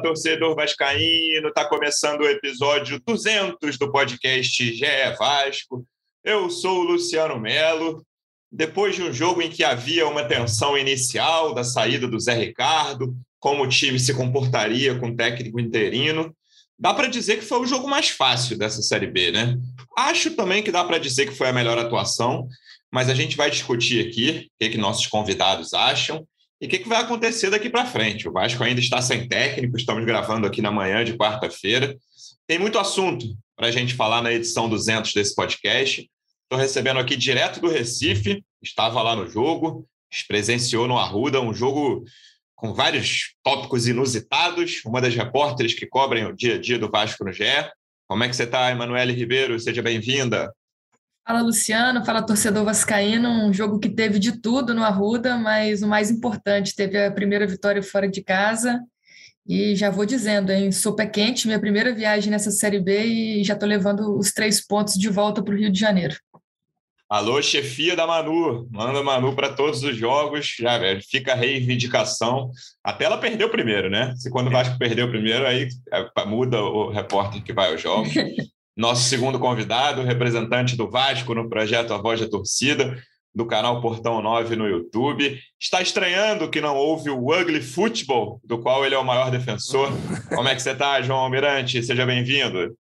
Torcedor vascaíno, está começando o episódio 200 do podcast GE Vasco. Eu sou o Luciano Melo. Depois de um jogo em que havia uma tensão inicial da saída do Zé Ricardo, como o time se comportaria com o técnico interino, dá para dizer que foi o jogo mais fácil dessa Série B, né? Acho também que dá para dizer que foi a melhor atuação, mas a gente vai discutir aqui o que, que nossos convidados acham e o que, que vai acontecer daqui para frente? O Vasco ainda está sem técnico, estamos gravando aqui na manhã de quarta-feira. Tem muito assunto para a gente falar na edição 200 desse podcast. Estou recebendo aqui direto do Recife, estava lá no jogo, presenciou no Arruda um jogo com vários tópicos inusitados. Uma das repórteres que cobrem o dia a dia do Vasco no GE. Como é que você está, Emanuele Ribeiro? Seja bem-vinda. Fala Luciano, fala torcedor vascaíno, um jogo que teve de tudo no Arruda, mas o mais importante, teve a primeira vitória fora de casa e já vou dizendo, hein, sou pé quente, minha primeira viagem nessa Série B e já estou levando os três pontos de volta para o Rio de Janeiro. Alô, chefia da Manu, manda Manu para todos os jogos, já fica a reivindicação. Até ela perdeu primeiro, né? Se quando o Vasco perdeu primeiro, aí é, muda o repórter que vai aos jogos. Nosso segundo convidado, representante do Vasco no projeto A Voz da Torcida, do canal Portão 9 no YouTube. Está estranhando que não houve o Ugly Football, do qual ele é o maior defensor. Como é que você está, João Almirante? Seja bem-vindo.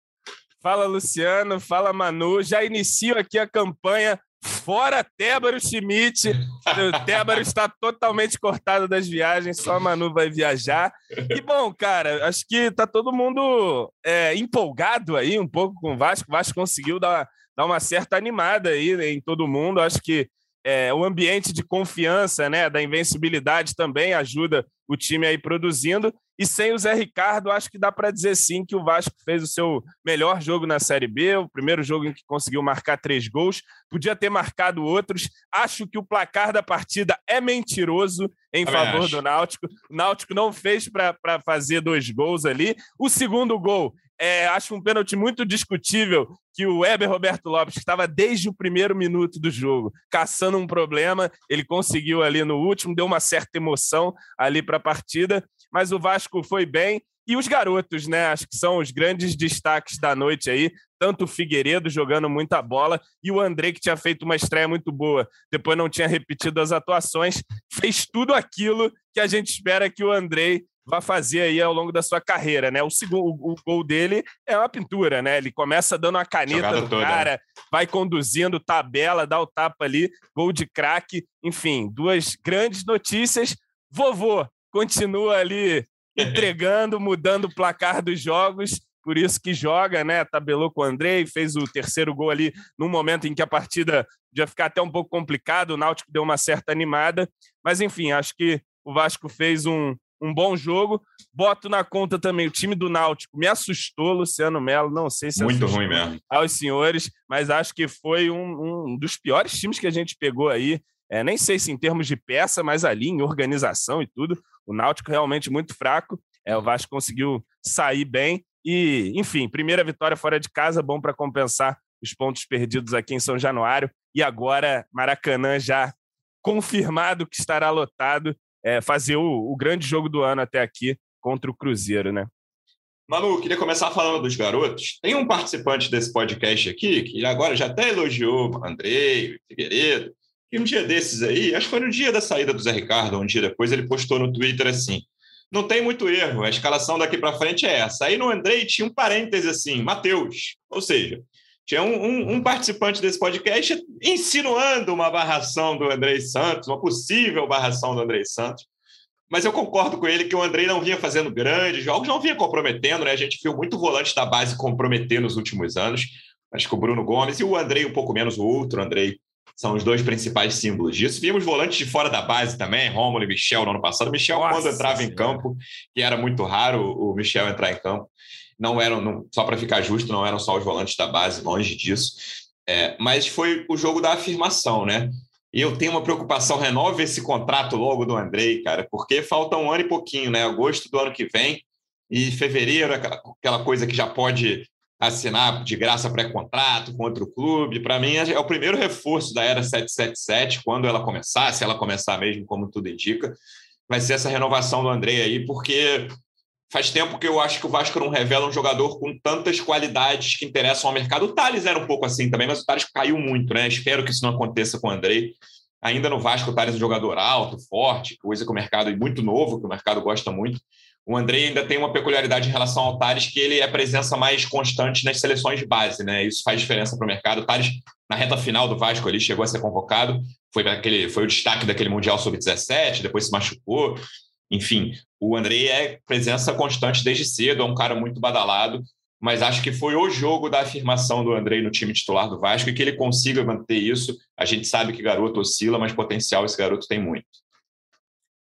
Fala, Luciano. Fala, Manu. Já inicio aqui a campanha Fora Tébaro Schmidt. O Tébaro está totalmente cortado das viagens, só a Manu vai viajar. E bom, cara, acho que tá todo mundo é, empolgado aí um pouco com o Vasco. O Vasco conseguiu dar, dar uma certa animada aí em todo mundo. Acho que é, o ambiente de confiança, né, da invencibilidade também ajuda o time aí produzindo. E sem o Zé Ricardo, acho que dá para dizer sim que o Vasco fez o seu melhor jogo na Série B, o primeiro jogo em que conseguiu marcar três gols. Podia ter marcado outros. Acho que o placar da partida é mentiroso em favor acho. do Náutico. O Náutico não fez para fazer dois gols ali. O segundo gol é, acho um pênalti muito discutível que o Weber Roberto Lopes, que estava desde o primeiro minuto do jogo, caçando um problema, ele conseguiu ali no último, deu uma certa emoção ali para a partida, mas o Vasco foi bem. E os garotos, né? Acho que são os grandes destaques da noite aí. Tanto o Figueiredo jogando muita bola e o André, que tinha feito uma estreia muito boa, depois não tinha repetido as atuações, fez tudo aquilo que a gente espera que o André vai fazer aí ao longo da sua carreira, né? O segundo o, o gol dele é uma pintura, né? Ele começa dando uma caneta Jogada no toda. cara, vai conduzindo tabela, dá o tapa ali, gol de craque, enfim, duas grandes notícias. Vovô continua ali entregando, mudando o placar dos jogos, por isso que joga, né? Tabelou com o Andrei, fez o terceiro gol ali num momento em que a partida já ficar até um pouco complicado, o Náutico deu uma certa animada, mas enfim, acho que o Vasco fez um, um bom jogo. Boto na conta também o time do Náutico. Me assustou, Luciano Melo. Não sei se muito ruim mesmo aos senhores, mas acho que foi um, um dos piores times que a gente pegou aí. É, nem sei se em termos de peça, mas ali em organização e tudo, o Náutico realmente muito fraco. É, o Vasco conseguiu sair bem e, enfim, primeira vitória fora de casa, bom para compensar os pontos perdidos aqui em São Januário. E agora Maracanã já confirmado que estará lotado é, fazer o, o grande jogo do ano até aqui contra o Cruzeiro, né? Manu, queria começar falando dos garotos. Tem um participante desse podcast aqui que agora já até elogiou Andrei, Figueiredo, que um dia desses aí, acho que foi no dia da saída do Zé Ricardo, um dia depois, ele postou no Twitter assim: não tem muito erro, a escalação daqui para frente é essa. Aí no Andrei tinha um parêntese assim, Matheus. Ou seja, tinha um, um, um, participante desse podcast insinuando uma barração do Andrei Santos, uma possível barração do Andrei Santos. Mas eu concordo com ele que o Andrei não vinha fazendo grandes jogos, não vinha comprometendo, né? A gente viu muito volante da base comprometer nos últimos anos. Acho que o Bruno Gomes e o Andrei um pouco menos, o outro Andrei são os dois principais símbolos disso. Vimos volantes de fora da base também, Romulo e Michel no ano passado. Michel, Nossa, quando entrava em campo, que era muito raro o Michel entrar em campo, não eram, não, só para ficar justo, não eram só os volantes da base, longe disso. É, mas foi o jogo da afirmação, né? E eu tenho uma preocupação, renove esse contrato logo do Andrei, cara, porque falta um ano e pouquinho, né? Agosto do ano que vem e fevereiro, aquela, aquela coisa que já pode assinar de graça pré-contrato contra o clube. Para mim, é o primeiro reforço da era 777, quando ela começar, se ela começar mesmo, como tudo indica, vai ser essa renovação do Andrei aí, porque faz tempo que eu acho que o Vasco não revela um jogador com tantas qualidades que interessam ao mercado. O Thales era um pouco assim também, mas o Thales caiu muito, né? Espero que isso não aconteça com o Andrei. Ainda no Vasco, o Thales é um jogador alto, forte, coisa que o mercado é muito novo, que o mercado gosta muito. O Andrei ainda tem uma peculiaridade em relação ao Thales, que ele é presença mais constante nas seleções de base, né? Isso faz diferença para o mercado. O Thales, na reta final do Vasco, ele chegou a ser convocado, foi, aquele, foi o destaque daquele Mundial Sub-17, depois se machucou. Enfim, o Andrei é presença constante desde cedo, é um cara muito badalado, mas acho que foi o jogo da afirmação do Andrei no time titular do Vasco e que ele consiga manter isso. A gente sabe que garoto oscila, mas potencial esse garoto tem muito.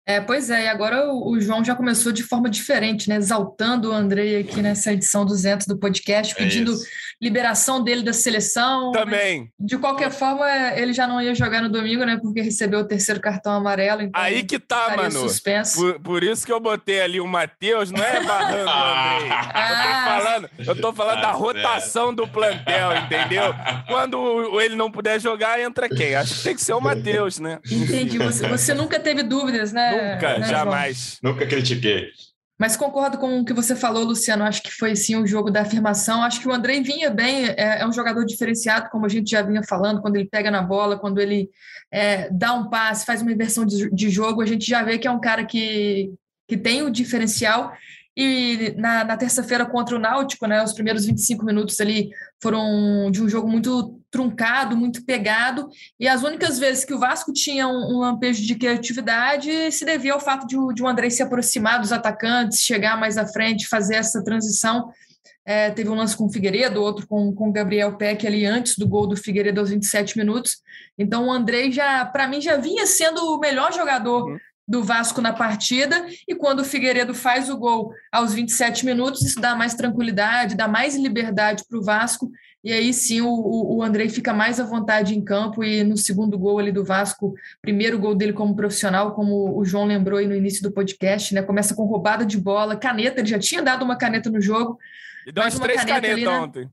É, pois é, e agora o, o, João já começou de forma diferente, né? Exaltando o Andrei aqui nessa edição 200 do podcast, é pedindo é liberação dele da seleção. Também. De qualquer forma, ele já não ia jogar no domingo, né? Porque recebeu o terceiro cartão amarelo. Então Aí que tá, mano. Suspenso. Por, por, isso que eu botei ali o Matheus, não é barrando o Andrei. Ah. Eu tô falando, eu tô falando da rotação do plantel, entendeu? Quando ele não puder jogar, entra quem? Acho que tem que ser o Matheus, né? Entendi. Você, você nunca teve dúvidas, né? Nunca, né, jamais. Nunca critiquei. Mas concordo com o que você falou, Luciano. Acho que foi sim o um jogo da afirmação. Acho que o André vinha bem, é, é, um jogador diferenciado, como a gente já vinha falando, quando ele pega na bola, quando ele é, dá um passe, faz uma inversão de, de, jogo, a gente já vê que é um cara que, que tem o diferencial. E na, na terça-feira contra o Náutico, né, os primeiros 25 minutos ali foram de um jogo muito truncado, muito pegado, e as únicas vezes que o Vasco tinha um, um lampejo de criatividade se devia ao fato de, de o André se aproximar dos atacantes, chegar mais à frente, fazer essa transição. É, teve um lance com o Figueiredo, outro com o Gabriel Peck ali antes do gol do Figueiredo aos 27 minutos. Então o André já, para mim, já vinha sendo o melhor jogador uhum do Vasco na partida, e quando o Figueiredo faz o gol aos 27 minutos, isso dá mais tranquilidade, dá mais liberdade para o Vasco, e aí sim o, o Andrei fica mais à vontade em campo, e no segundo gol ali do Vasco, primeiro gol dele como profissional, como o João lembrou aí no início do podcast, né? Começa com roubada de bola, caneta, ele já tinha dado uma caneta no jogo. E deu umas três canetas ali, né? ontem.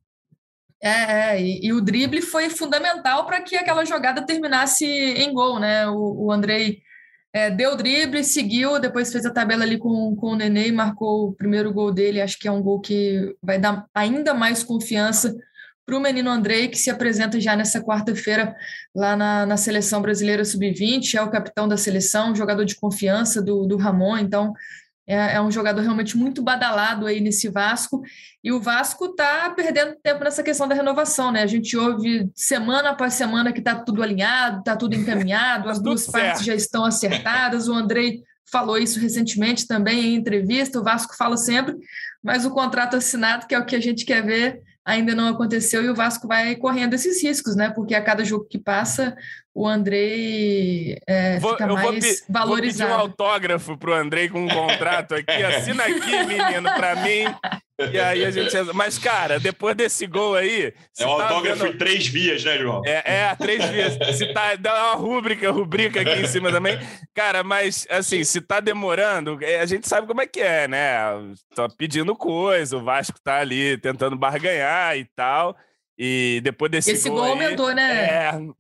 É, é e, e, o drible foi fundamental para que aquela jogada terminasse em gol, né? O, o Andrei é, deu drible, seguiu, depois fez a tabela ali com, com o Nenê e marcou o primeiro gol dele. Acho que é um gol que vai dar ainda mais confiança para o menino Andrei, que se apresenta já nessa quarta-feira lá na, na Seleção Brasileira Sub-20, é o capitão da seleção, jogador de confiança do, do Ramon, então é, é, um jogador realmente muito badalado aí nesse Vasco. E o Vasco está perdendo tempo nessa questão da renovação, né? A gente ouve semana após semana que está tudo alinhado, está tudo encaminhado, as duas partes já estão acertadas. O Andrei falou isso recentemente também em entrevista. O Vasco fala sempre, mas o contrato assinado, que é o que a gente quer ver, ainda não aconteceu e o Vasco vai correndo esses riscos, né? Porque a cada jogo que passa, o Andrei é, vou, fica mais vou valorizado. Vou pedir um autógrafo para o Andrei com um contrato aqui. Assina aqui, menino, para mim. E aí a gente. Mas, cara, depois desse gol aí. É um tá autógrafo vendo... em três vias, né, João? É, é três vias. Se tá. Dá uma rúbrica, rubrica aqui em cima também. Cara, mas, assim, se tá demorando, é, a gente sabe como é que é, né? Tô pedindo coisa, o Vasco tá ali tentando barganhar e tal. E depois desse esse gol. gol aí, aumentou, né?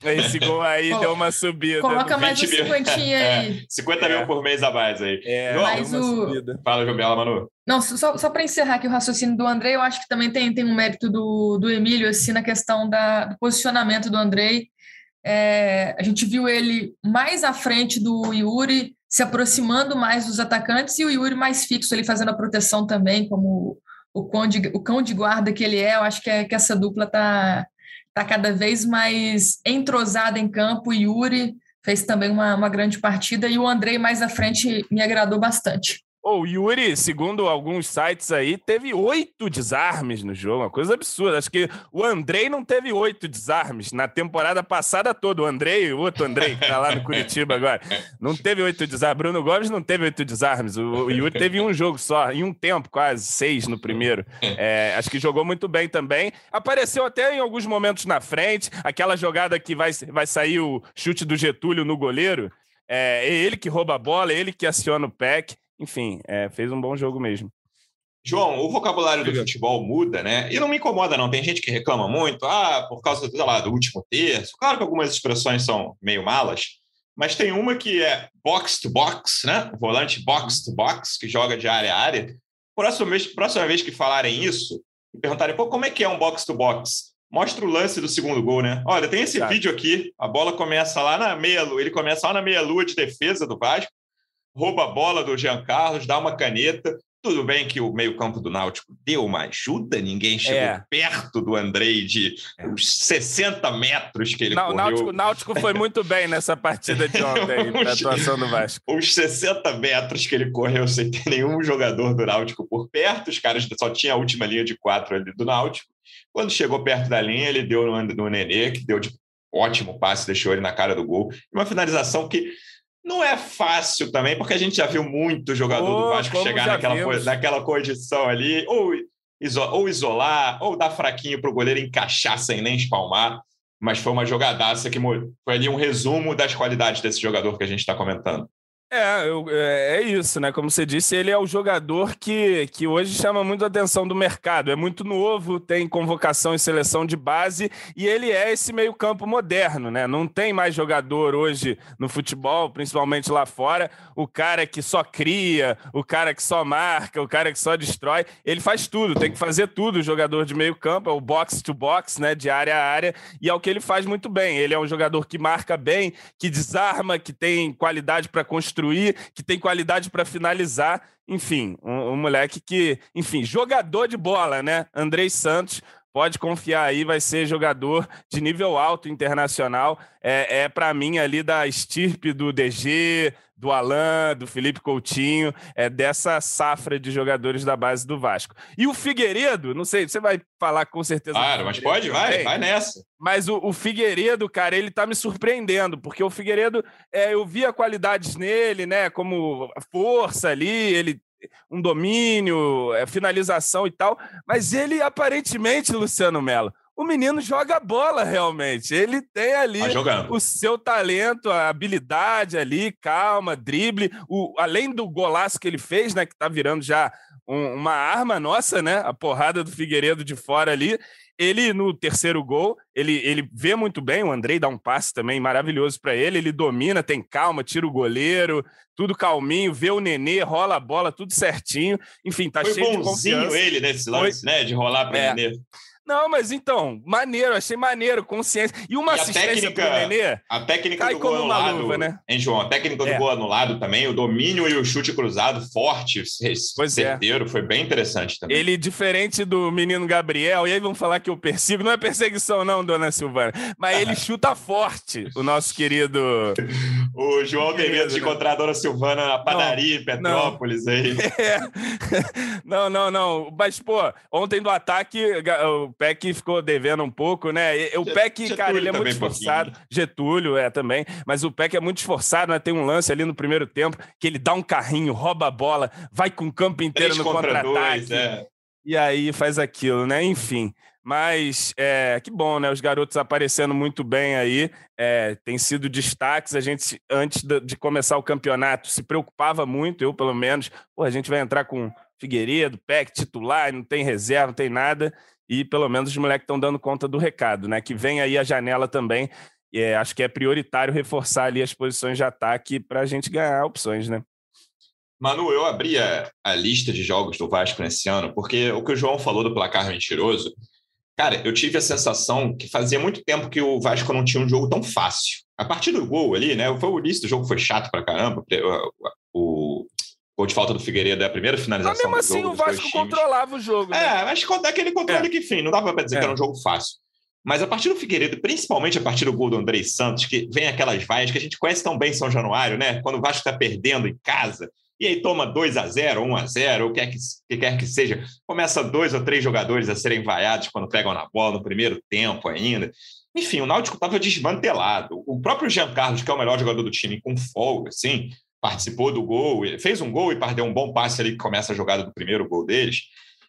É, esse gol aí deu uma subida. Coloca mais uns cinquentinha aí. É, 50 mil é. por mês a mais aí. É, Mas o... Subida. Fala, Jobela, Manu. Não, só, só para encerrar aqui o raciocínio do Andrei, eu acho que também tem, tem um mérito do, do Emílio, assim, na questão da, do posicionamento do Andrei. É, a gente viu ele mais à frente do Yuri, se aproximando mais dos atacantes, e o Yuri mais fixo ali fazendo a proteção também, como o, conde, o cão de guarda que ele é, eu acho que, é, que essa dupla está tá cada vez mais entrosada em campo. Yuri fez também uma, uma grande partida e o Andrei mais à frente me agradou bastante. Oh, o Yuri, segundo alguns sites aí, teve oito desarmes no jogo, uma coisa absurda. Acho que o Andrei não teve oito desarmes na temporada passada toda. O Andrei, o outro Andrei, que tá lá no Curitiba agora, não teve oito desarmes. Bruno Gomes não teve oito desarmes. O, Yuri teve um jogo só, em um tempo, quase, seis no primeiro. É, acho que jogou muito bem também. Apareceu até em alguns momentos na frente, aquela jogada que vai, vai sair o chute do Getúlio no goleiro. É, é ele que rouba a bola, é ele que aciona o PEC enfim, é, fez um bom jogo mesmo. João, o vocabulário do futebol muda, né? E não me incomoda, não. Tem gente que reclama muito, ah, por causa sei lá, do último terço. Claro que algumas expressões são meio malas, mas tem uma que é box to box, né? volante box to box, que joga de área a área. Próxima vez, próxima vez que falarem isso, perguntarem, pô, como é que é um box-to-box? Mostra o lance do segundo gol, né? Olha, tem esse vídeo aqui, a bola começa lá na meia-lua, ele começa lá na meia-lua de defesa do Vasco, rouba a bola do Jean Carlos, dá uma caneta, tudo bem que o meio-campo do Náutico deu uma ajuda, ninguém chegou é. perto do Andrei de é. os 60 metros que ele Não, correu. Náutico, Náutico foi muito bem nessa partida de ontem, na atuação do Vasco. Os 60 metros que ele correu sem ter nenhum jogador do Náutico por perto, os caras só tinha a última linha de quatro ali do Náutico. Quando chegou perto da linha, ele deu no, no Nenê, que deu de ótimo passe, deixou ele na cara do gol. Uma finalização que não é fácil também, porque a gente já viu muito jogador oh, do Vasco chegar naquela, naquela condição ali, ou, iso, ou isolar, ou dar fraquinho para o goleiro encaixar sem nem espalmar. Mas foi uma jogadaça que foi ali um resumo das qualidades desse jogador que a gente está comentando. É, eu, é, é, isso, né? Como você disse, ele é o jogador que, que hoje chama muito a atenção do mercado. É muito novo, tem convocação e seleção de base, e ele é esse meio-campo moderno, né? Não tem mais jogador hoje no futebol, principalmente lá fora, o cara que só cria, o cara que só marca, o cara que só destrói. Ele faz tudo, tem que fazer tudo, o jogador de meio-campo, é o box to box, né? De área a área, e é o que ele faz muito bem. Ele é um jogador que marca bem, que desarma, que tem qualidade para construir construir, que tem qualidade para finalizar. Enfim, um, um, moleque que, enfim, jogador de bola, né? Andrei Santos, pode confiar aí, vai ser jogador de nível alto internacional. É, é para mim ali da estirpe do DG, do Alain, do Felipe Coutinho, é dessa safra de jogadores da base do Vasco. E o Figueiredo, não sei, você vai falar com certeza. Claro, mas pode, vai, vai nessa. Mas o, o, Figueiredo, cara, ele tá me surpreendendo, porque o Figueiredo, é, eu via qualidades nele, né, como força ali, ele um domínio, é, finalização e tal, mas ele aparentemente, Luciano Melo, o menino joga bola realmente. Ele tem ali tá o seu talento, a habilidade ali, calma, drible. O, além do golaço que ele fez, né? Que tá virando já um, uma arma nossa, né? A porrada do Figueiredo de fora ali. Ele, no terceiro gol, ele, ele vê muito bem, o Andrei dá um passe também maravilhoso para ele, ele domina, tem calma, tira o goleiro, tudo calminho, vê o Nenê, rola a bola, tudo certinho. Enfim, tá Foi cheio de confiança. ele nesse lance, Foi... né? De rolar para é. Nenê. Não, mas então, maneiro, achei maneiro, consciência. E uma e assistência técnica, pro Nenê. A técnica do gol anulado, luva, né? hein, João? A técnica do é. gol anulado também, o domínio e o chute cruzado forte, pois é. certeiro, é. foi bem interessante também. Ele, diferente do menino Gabriel, e aí vão falar que eu persigo, não é perseguição, não, dona Silvana, mas ele chuta forte, o nosso querido. o João tem medo de encontrar a dona Silvana na padaria não, em Petrópolis não. aí. É. Não, não, não. Mas, pô, ontem do ataque, o Peck ficou devendo um pouco, né? O Peck, Getúlio cara, ele é muito esforçado. Getúlio é também, mas o Peck é muito esforçado, né? Tem um lance ali no primeiro tempo que ele dá um carrinho, rouba a bola, vai com o campo inteiro no contra-ataque. É. E aí faz aquilo, né? Enfim. Mas é, que bom, né? Os garotos aparecendo muito bem aí, é, tem sido destaques. A gente, antes de começar o campeonato, se preocupava muito, eu pelo menos. Pô, a gente vai entrar com Figueiredo, Peck, titular, não tem reserva, não tem nada e pelo menos os moleques estão dando conta do recado, né? Que vem aí a janela também. É, acho que é prioritário reforçar ali as posições de ataque para a gente ganhar opções, né? Manu, eu abri a, a, lista de jogos do Vasco nesse ano, porque o que o João falou do placar mentiroso, cara, eu tive a sensação que fazia muito tempo que o Vasco não tinha um jogo tão fácil. A partir do gol ali, né? Foi o início do jogo foi chato pra caramba. O, gol de falta do Figueiredo é a primeira finalização mas mesmo assim, o Vasco controlava o jogo. Né? É, mas daquele controle é. que, enfim, não dava para dizer é. que era um jogo fácil. Mas a partir do Figueiredo, principalmente a partir do gol do Andrei Santos, que vem aquelas vaias que a gente conhece tão bem em São Januário, né? Quando o Vasco está perdendo em casa, e aí toma 2 a 0 1 a 0 o que, que, que quer que seja, começa dois ou três jogadores a serem vaiados quando pegam na bola no primeiro tempo ainda. Enfim, o Náutico estava desmantelado. O próprio Jean Carlos, que é o melhor jogador do time, com folga, assim, participou do gol, fez um gol e perdeu um bom passe ali que começa a jogada do primeiro gol deles.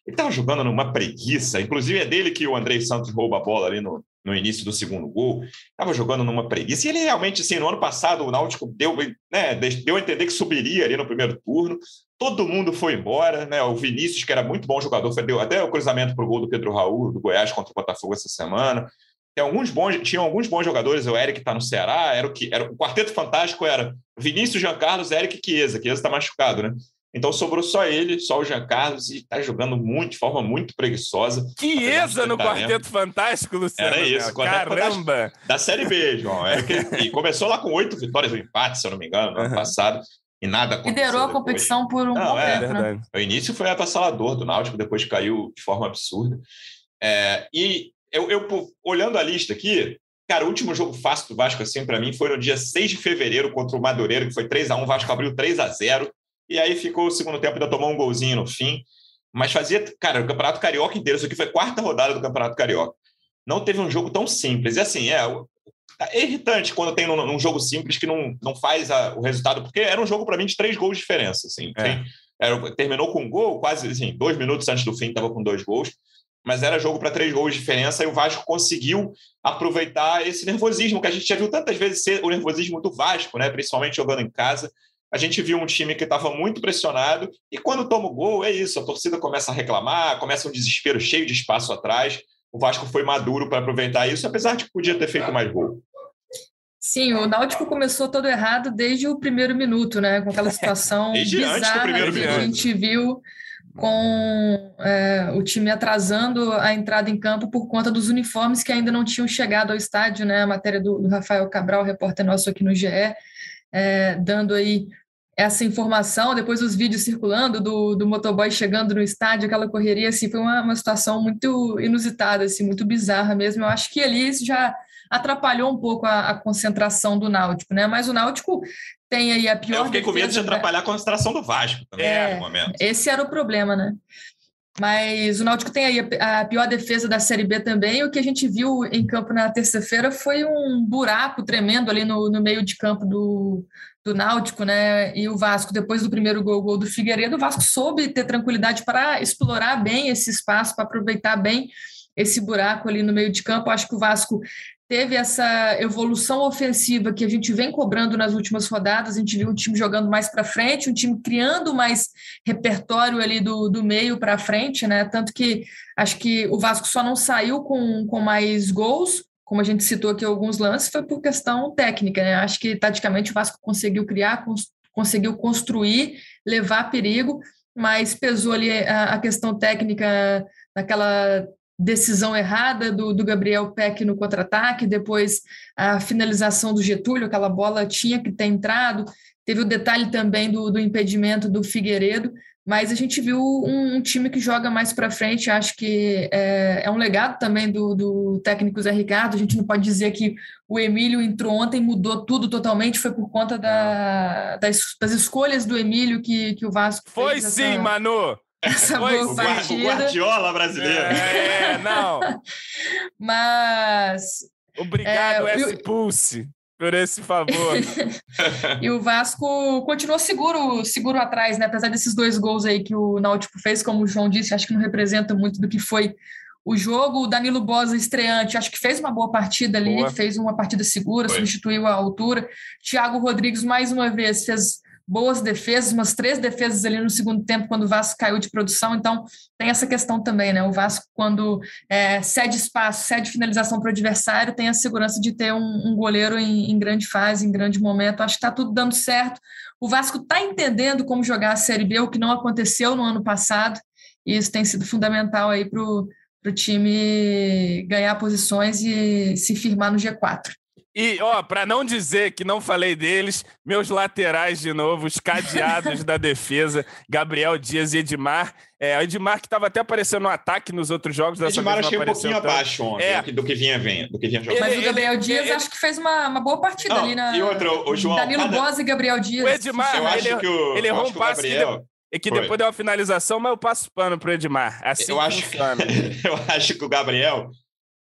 Ele estava jogando numa preguiça, inclusive é dele que o Andrei Santos rouba a bola ali no, no início do segundo gol. Estava jogando numa preguiça. E ele realmente, assim, no ano passado, o Náutico deu, né, deu a entender que subiria ali no primeiro turno. Todo mundo foi embora, né? O Vinícius, que era muito bom jogador, deu até o cruzamento para o gol do Pedro Raul, do Goiás contra o Botafogo essa semana. Tem alguns bons, tinham alguns bons jogadores, o Eric está no Ceará, era o que era o quarteto fantástico era Vinícius, Jean Carlos, Eric e Chiesa. Chiesa está machucado, né? Então sobrou só ele, só o Jean Carlos, e está jogando muito, de forma muito preguiçosa. Chiesa no Quarteto Fantástico, Luciano. Era isso, Caramba! Da Série B, João. É que, e começou lá com oito vitórias, um empate, se eu não me engano, no ano passado. E nada aconteceu. Liderou a competição por um não, bom é, tempo, né? O início foi avassalador do Náutico, depois caiu de forma absurda. É, e eu, eu, olhando a lista aqui, cara, o último jogo fácil do Vasco, assim, para mim, foi no dia 6 de fevereiro contra o Madureira, que foi 3 a 1 O Vasco abriu 3 a 0 e aí ficou o segundo tempo, ainda tomou um golzinho no fim. Mas fazia, cara, o Campeonato Carioca inteiro, isso aqui foi a quarta rodada do Campeonato Carioca. Não teve um jogo tão simples. E assim, é, é irritante quando tem um, um, jogo simples que não, não faz a, o resultado, porque era um jogo para mim de três gols de diferença. Assim, é. era, terminou com um gol, quase assim, dois minutos antes do fim, estava com dois gols mas era jogo para três gols de diferença e o Vasco conseguiu aproveitar esse nervosismo que a gente já viu tantas vezes ser o nervosismo do Vasco, né? principalmente jogando em casa. A gente viu um time que estava muito pressionado e quando toma o gol, é isso, a torcida começa a reclamar, começa um desespero cheio de espaço atrás. O Vasco foi maduro para aproveitar isso, apesar de que podia ter feito mais gol. Sim, o Náutico começou todo errado desde o primeiro minuto, né? Com aquela situação bizarra que a gente viu com é, o time atrasando a entrada em campo por conta dos uniformes que ainda não tinham chegado ao estádio, né? A matéria do, do Rafael Cabral, repórter nosso aqui no GE, é, dando aí essa informação, depois os vídeos circulando do, do motoboy chegando no estádio, aquela correria, assim, foi uma, uma situação muito inusitada, assim, muito bizarra mesmo. Eu acho que ali isso já atrapalhou um pouco a, a concentração do Náutico, né? Mas o Náutico tem aí a pior. Eu fiquei com medo de atrapalhar a concentração do Vasco também é, no momento. Esse era o problema, né? Mas o Náutico tem aí a, pior defesa da Série B também. O que a gente viu em campo na terça-feira foi um buraco tremendo ali no, no meio de campo do, do Náutico, né? E o Vasco, depois do primeiro gol, gol do Figueiredo, o Vasco soube ter tranquilidade para explorar bem esse espaço, para aproveitar bem esse buraco ali no meio de campo. Acho que o Vasco teve essa evolução ofensiva que a gente vem cobrando nas últimas rodadas. A gente viu um time jogando mais para frente, um time criando mais repertório ali do, do meio para frente, né? Tanto que acho que o Vasco só não saiu com, com mais gols, como a gente citou aqui alguns lances, foi por questão técnica, né? Acho que taticamente o Vasco conseguiu criar, cons conseguiu construir, levar perigo, mas pesou ali a, a questão técnica naquela decisão errada do, do Gabriel Peck no contra-ataque, depois a finalização do Getúlio, aquela bola tinha que ter entrado, teve o detalhe também do, do impedimento do Figueiredo, mas a gente viu um, um time que joga mais para frente, acho que é, é, um legado também do, do técnico Zé Ricardo, a gente não pode dizer que o Emílio entrou ontem, mudou tudo totalmente, foi por conta da, das, das escolhas do Emílio que, que o Vasco Foi fez sim, essa... Manu! Essa boa partida. O Guardiola brasileiro. É, é não. Mas... Obrigado, é, S. Pulse, por esse favor. e o Vasco continuou seguro, seguro atrás, né? Apesar desses dois gols aí que o Náutico fez, como o João disse, acho que não representa muito do que foi o jogo. O Danilo Bosa, estreante, acho que fez uma boa partida ali, boa. fez uma partida segura, foi. substituiu a altura. Thiago Rodrigues, mais uma vez, fez boas defesas, umas três defesas ali no segundo tempo, quando o Vasco caiu de produção. Então, tem essa questão também, né? O Vasco, quando é, cede espaço, cede finalização para o adversário, tem a segurança de ter um, um goleiro em, em, grande fase, em grande momento. Acho que está tudo dando certo. O Vasco está entendendo como jogar a Série B, o que não aconteceu no ano passado, e isso tem sido fundamental aí para o time ganhar posições e se firmar no G4. E, ó, para não dizer que não falei deles, meus laterais de novo, os cadeados da defesa, Gabriel Dias e Edmar. É, o Edmar que estava até aparecendo no ataque nos outros jogos dessa Edmar achei um pouquinho tanto. abaixo ontem é. do que vinha vendo, do que vinha jogando. Mas o Gabriel ele, Dias ele, acho que fez uma, uma boa partida não, ali na. E outro, o João. Danilo cada... Bosa e Gabriel Dias. O Edmar, eu acho que o, ele errou um passe Gabriel... que, que depois deu uma finalização, mas eu passo pano pro Edmar. Assim eu acho, que, eu acho que o Gabriel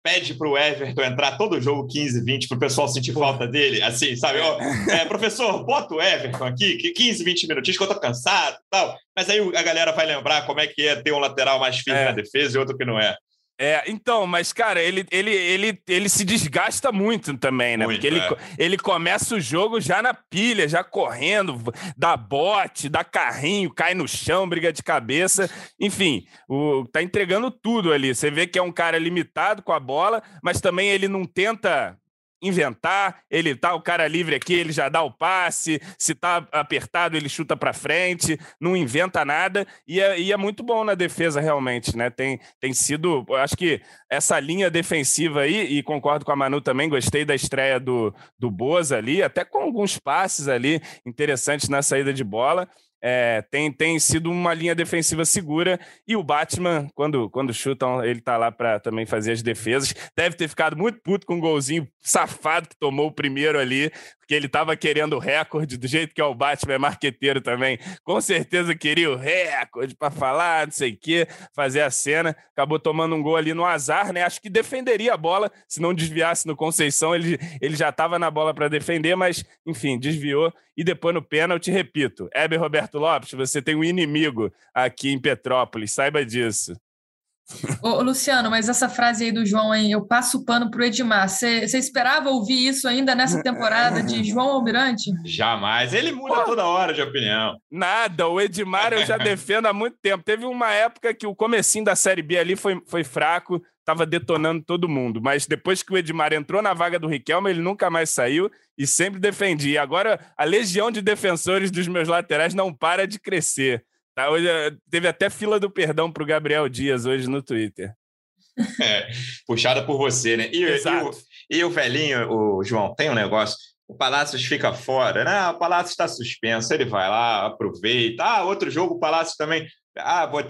pede para o Everton entrar todo jogo 15, 20, para o pessoal sentir falta dele, assim, sabe? Ó, é, professor, bota o Everton aqui, que 15, 20 minutinhos, que eu tô cansado tal. Mas aí a galera vai lembrar como é que é ter um lateral mais firme é. na defesa e outro que não é. É, então, mas, cara, ele, ele, ele, ele se desgasta muito também, né? Muito, Porque ele, é. ele começa o jogo já na pilha, já correndo, dá bote, dá carrinho, cai no chão, briga de cabeça. Enfim, o, tá entregando tudo ali. Você vê que é um cara limitado com a bola, mas também ele não tenta inventar. Ele tá o cara livre aqui, ele já dá o passe. Se tá apertado, ele chuta para frente. Não inventa nada e é, e é, muito bom na defesa realmente, né? Tem, tem sido, acho que essa linha defensiva aí e concordo com a Manu também. Gostei da estreia do do Boza ali, até com alguns passes ali interessantes na saída de bola. É, tem, tem sido uma linha defensiva segura e o Batman, quando, quando chutam, ele tá lá para também fazer as defesas. Deve ter ficado muito puto com o um golzinho safado que tomou o primeiro ali, porque ele estava querendo o recorde, do jeito que é o Batman, é marqueteiro também. Com certeza queria o recorde para falar, não sei o quê, fazer a cena. Acabou tomando um gol ali no azar, né? Acho que defenderia a bola, se não desviasse no Conceição, ele, ele já estava na bola para defender, mas, enfim, desviou. E depois no pênalti, repito, Heber Roberto Lopes, você tem um inimigo aqui em Petrópolis, saiba disso. Ô, Luciano, mas essa frase aí do João, hein? Eu passo o pano pro Edmar. Você esperava ouvir isso ainda nessa temporada de João Almirante? Jamais. Ele muda Pô, toda hora de opinião. Nada. O Edmar eu já defendo há muito tempo. Teve uma época que o comecinho da Série B ali foi, foi fraco, tava detonando todo mundo. Mas depois que o Edmar entrou na vaga do Riquelme, ele nunca mais saiu e sempre defendi. E agora a legião de defensores dos meus laterais não para de crescer. Tá, hoje, eh, teve até fila do perdão para o Gabriel Dias hoje no Twitter. É, puxada por você, né? E, e, o, e o velhinho, o João, tem um negócio. O Palácios fica fora, né? O Palácio está suspenso, ele vai lá, aproveita. Ah, outro jogo, o Palácio também. Ah, vou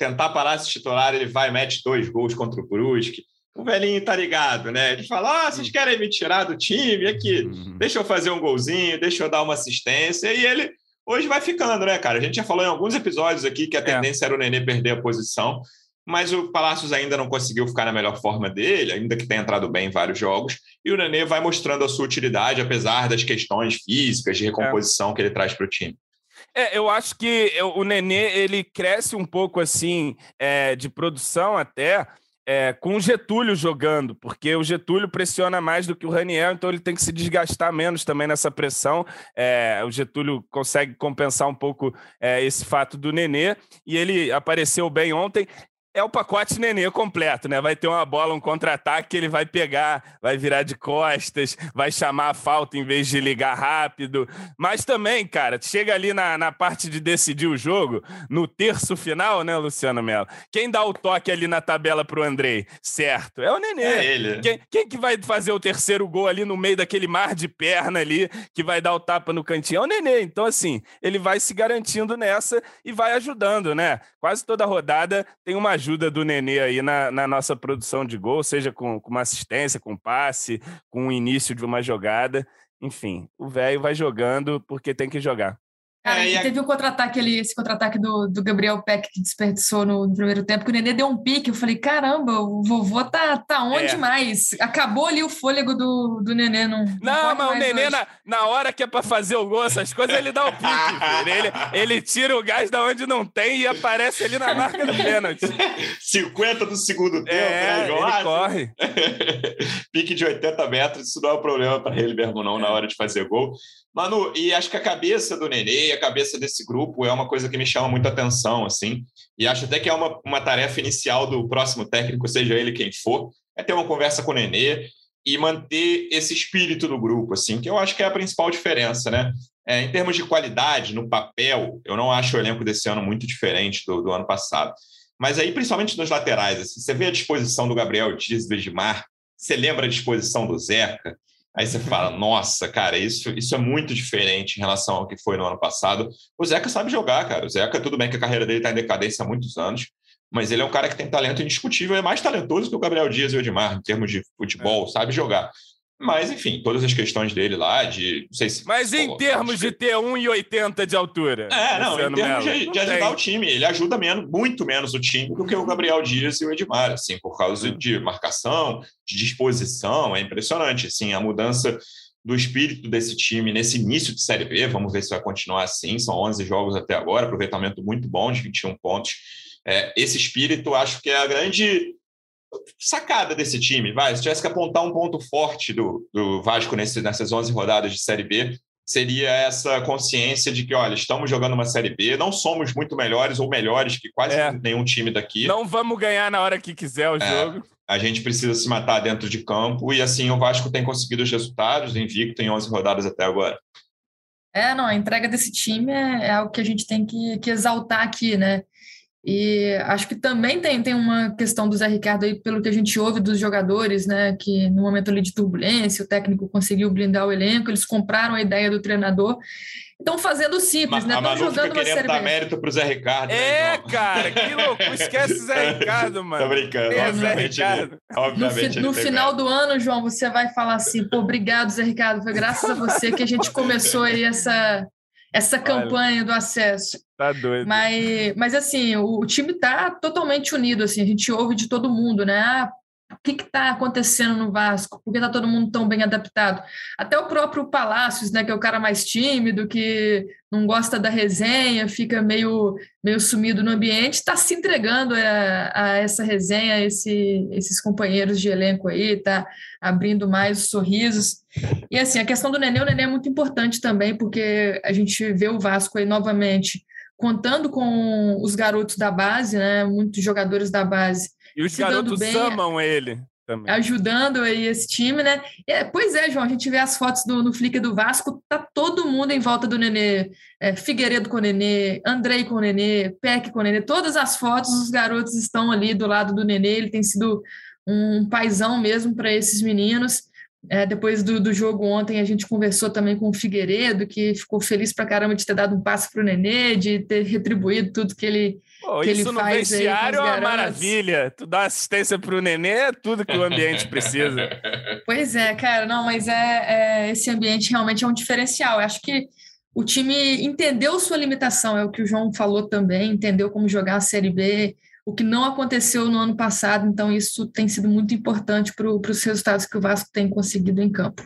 tentar Palácio titular, ele vai, mete dois gols contra o Brusque. O velhinho tá ligado, né? Ele fala: ah, vocês hum. querem me tirar do time? Aqui, uhum. deixa eu fazer um golzinho, deixa eu dar uma assistência. E ele Hoje vai ficando, né, cara? A gente já falou em alguns episódios aqui que a é. tendência é. era o Nenê perder a posição, mas o Palácios ainda não conseguiu ficar na melhor forma dele, ainda que tenha entrado bem em vários jogos, e o Nenê vai mostrando a sua utilidade, apesar das questões físicas de recomposição é. que ele traz para o time. É, eu acho que o Nenê ele cresce um pouco assim é, de produção até é, com o Getúlio jogando, porque o Getúlio pressiona mais do que o Raniel, então ele tem que se desgastar menos também nessa pressão. É, o Getúlio consegue compensar um pouco é, esse fato do Nenê, e ele apareceu bem ontem é o pacote nenê completo, né? Vai ter uma bola, um contra-ataque, ele vai pegar, vai virar de costas, vai chamar a falta em vez de ligar rápido. Mas também, cara, chega ali na, na parte de decidir o jogo, no terço final, né, Luciano Melo? Quem dá o toque ali na tabela pro Andrei? Certo, é o Nenê. É ele. Quem, quem que vai fazer o terceiro gol ali no meio daquele mar de perna ali, que vai dar o tapa no cantinho? É o Nenê. Então, assim, ele vai se garantindo nessa e vai ajudando, né? Quase toda rodada tem uma ajuda do Nenê aí na, na nossa produção de gol, seja com, com uma assistência, com passe, com o início de uma jogada. Enfim, o velho vai jogando porque tem que jogar. Cara, é, teve um contra-ataque ali, esse contra-ataque do, do Gabriel Peck que desperdiçou no, no, primeiro tempo, que o Nenê deu um pique. Eu falei, caramba, o vovô tá, tá onde é. mais? Acabou ali o fôlego do, do Nenê. Não, não, não mas o Nenê, na, na hora que é pra fazer o gol, essas coisas, ele dá o pique. Ele, ele tira o gás da onde não tem e aparece ali na marca do pênalti. 50 do segundo tempo, é, né, Ele corre. pique de 80 metros, isso não é um problema para ele mesmo, não, é. na hora de fazer gol. Manu, e acho que a cabeça do Nenê, a cabeça desse grupo é uma coisa que me chama muita atenção, assim, e acho até que é uma, uma tarefa inicial do próximo técnico, seja ele quem for, é ter uma conversa com o Nenê e manter esse espírito do grupo, assim, que eu acho que é a principal diferença, né? É, em termos de qualidade, no papel, eu não acho o elenco desse ano muito diferente do, do ano passado. Mas aí, principalmente nos laterais, assim, você vê a disposição do Gabriel Dias do Edmar, você lembra a disposição do Zeca, Aí você fala, nossa, cara, isso, isso é muito diferente em relação ao que foi no ano passado. O Zeca sabe jogar, cara. O Zeca, tudo bem que a carreira dele está em decadência há muitos anos, mas ele é um cara que tem talento indiscutível, é mais talentoso que o Gabriel Dias e o Edmar, em termos de futebol, é. sabe jogar. Mas, enfim, todas as questões dele lá, de. Não sei se. Mas em termos de ter 1,80 de altura. É, não, em termos de, de ajudar o time. Ele ajuda menos, muito menos o time do que o Gabriel Dias e o Edmar, assim, por causa de marcação, de disposição. É impressionante, assim, a mudança do espírito desse time nesse início de Série B. Vamos ver se vai continuar assim. São 11 jogos até agora, aproveitamento muito bom de 21 pontos. É, esse espírito, acho que é a grande sacada desse time, vai. Se tivesse que apontar um ponto forte do, do Vasco nesse, nessas 11 rodadas de Série B, seria essa consciência de que, olha, estamos jogando uma Série B, não somos muito melhores ou melhores que quase é. nenhum time daqui. Não vamos ganhar na hora que quiser o é. jogo. a gente precisa se matar dentro de campo e assim o Vasco tem conseguido os resultados, invicto em 11 rodadas até agora. É, não, a entrega desse time é, é algo que a gente tem que, que exaltar aqui, né? E acho que também tem, tem uma questão do Zé Ricardo aí, pelo que a gente ouve dos jogadores, né? Que no momento ali de turbulência, o técnico conseguiu blindar o elenco, eles compraram a ideia do treinador. Estão fazendo simples, né? Estão jogando uma querendo dar mérito pro Zé Ricardo. Né, é, né, cara, que louco. Esquece o Zé Ricardo, mano. Tô brincando. É, obviamente, Zé Ricardo. obviamente no, no final do ano, João, você vai falar assim, pô, obrigado, Zé Ricardo. Foi graças a você que a gente começou aí essa, essa campanha do acesso. Tá doido. Mas, mas assim, o, o time tá totalmente unido, assim, a gente ouve de todo mundo, né? Ah, o que está acontecendo no Vasco? Por que está todo mundo tão bem adaptado? Até o próprio Palácios, né, que é o cara mais tímido, que não gosta da resenha, fica meio, meio sumido no ambiente, está se entregando a, a, essa resenha, a esse, esses companheiros de elenco aí, está abrindo mais sorrisos. E assim, a questão do Nenê, o Nenê é muito importante também, porque a gente vê o Vasco aí novamente contando com os garotos da base, né, muitos jogadores da base e os garotos bem, amam ele. Também. Ajudando aí esse time, né? É, pois é, João, a gente vê as fotos do, no Flickr do Vasco, tá todo mundo em volta do Nenê. É, Figueiredo com o Nenê, Andrei com o Nenê, Peck com o Nenê. Todas as fotos, os garotos estão ali do lado do Nenê. Ele tem sido um paizão mesmo para esses meninos. É, depois do, do jogo ontem, a gente conversou também com o Figueiredo, que ficou feliz para caramba de ter dado um passo para o Nenê, de ter retribuído tudo que ele, Pô, que isso ele no faz vestiário é uma maravilha. Tu dá assistência para o Nenê, é tudo que o ambiente precisa. Pois é, cara, não, mas é, é, esse ambiente realmente é um diferencial. Eu acho que o time entendeu sua limitação, é o que o João falou também, entendeu como jogar a Série B, o que não aconteceu no ano passado, então isso tem sido muito importante para os resultados que o Vasco tem conseguido em campo.